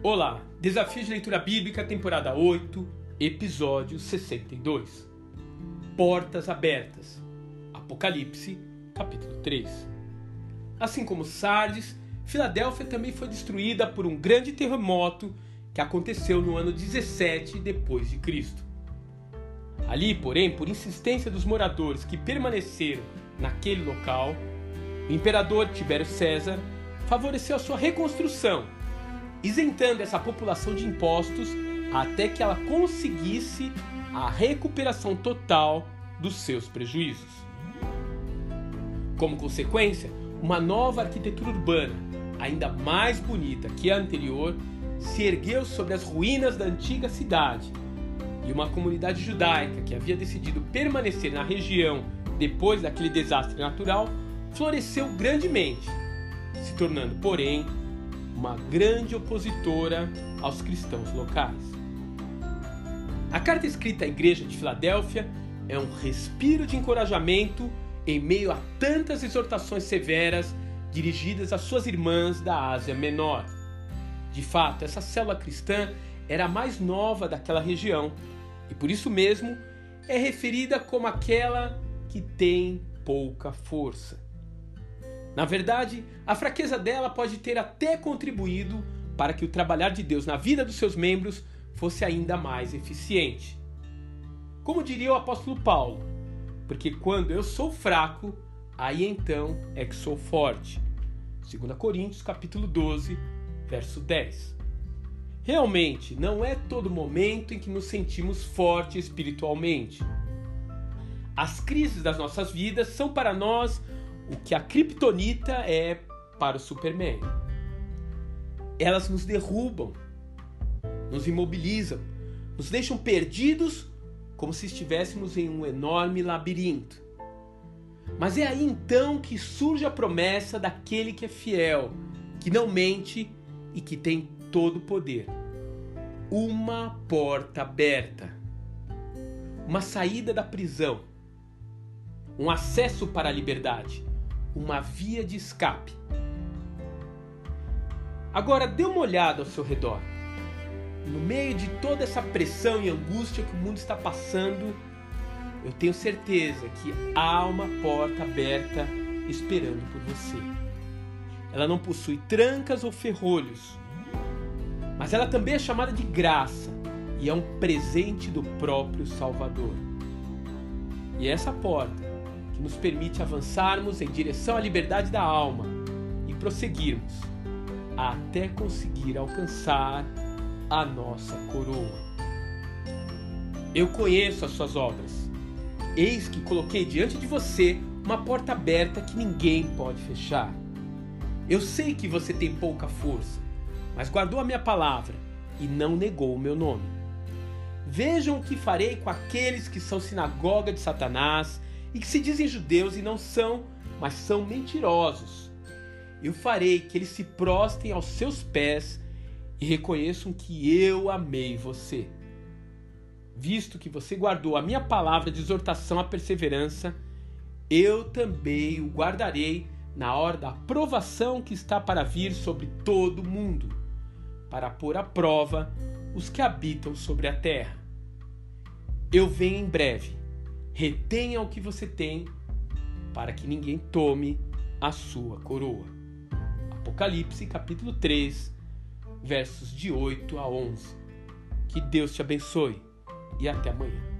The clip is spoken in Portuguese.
Olá, Desafio de Leitura Bíblica, temporada 8, episódio 62. Portas Abertas. Apocalipse, capítulo 3. Assim como Sardes, Filadélfia também foi destruída por um grande terremoto que aconteceu no ano 17 depois de Cristo. Ali, porém, por insistência dos moradores que permaneceram naquele local, o imperador Tibério César favoreceu a sua reconstrução, isentando essa população de impostos até que ela conseguisse a recuperação total dos seus prejuízos. Como consequência, uma nova arquitetura urbana, ainda mais bonita que a anterior, se ergueu sobre as ruínas da antiga cidade, e uma comunidade judaica que havia decidido permanecer na região depois daquele desastre natural floresceu grandemente, se tornando, porém, uma grande opositora aos cristãos locais. A carta escrita à igreja de Filadélfia é um respiro de encorajamento em meio a tantas exortações severas dirigidas às suas irmãs da Ásia Menor. De fato, essa célula cristã era a mais nova daquela região e por isso mesmo é referida como aquela que tem pouca força. Na verdade, a fraqueza dela pode ter até contribuído para que o trabalhar de Deus na vida dos seus membros fosse ainda mais eficiente. Como diria o apóstolo Paulo, porque quando eu sou fraco, aí então é que sou forte. 2 Coríntios capítulo 12, verso 10. Realmente, não é todo momento em que nos sentimos fortes espiritualmente. As crises das nossas vidas são para nós o que a kryptonita é para o Superman. Elas nos derrubam, nos imobilizam, nos deixam perdidos como se estivéssemos em um enorme labirinto. Mas é aí então que surge a promessa daquele que é fiel, que não mente e que tem todo o poder uma porta aberta, uma saída da prisão, um acesso para a liberdade, uma via de escape. Agora dê uma olhada ao seu redor. No meio de toda essa pressão e angústia que o mundo está passando, eu tenho certeza que há uma porta aberta esperando por você. Ela não possui trancas ou ferrolhos, mas ela também é chamada de graça e é um presente do próprio Salvador. E essa porta que nos permite avançarmos em direção à liberdade da alma e prosseguirmos até conseguir alcançar a nossa coroa. Eu conheço as suas obras. Eis que coloquei diante de você uma porta aberta que ninguém pode fechar. Eu sei que você tem pouca força, mas guardou a minha palavra e não negou o meu nome. Vejam o que farei com aqueles que são sinagoga de Satanás e que se dizem judeus e não são, mas são mentirosos. Eu farei que eles se prostem aos seus pés e reconheçam que eu amei você. Visto que você guardou a minha palavra de exortação à perseverança, eu também o guardarei na hora da provação que está para vir sobre todo o mundo para pôr à prova os que habitam sobre a terra. Eu venho em breve. Retenha o que você tem, para que ninguém tome a sua coroa. Apocalipse, capítulo 3, versos de 8 a 11. Que Deus te abençoe e até amanhã.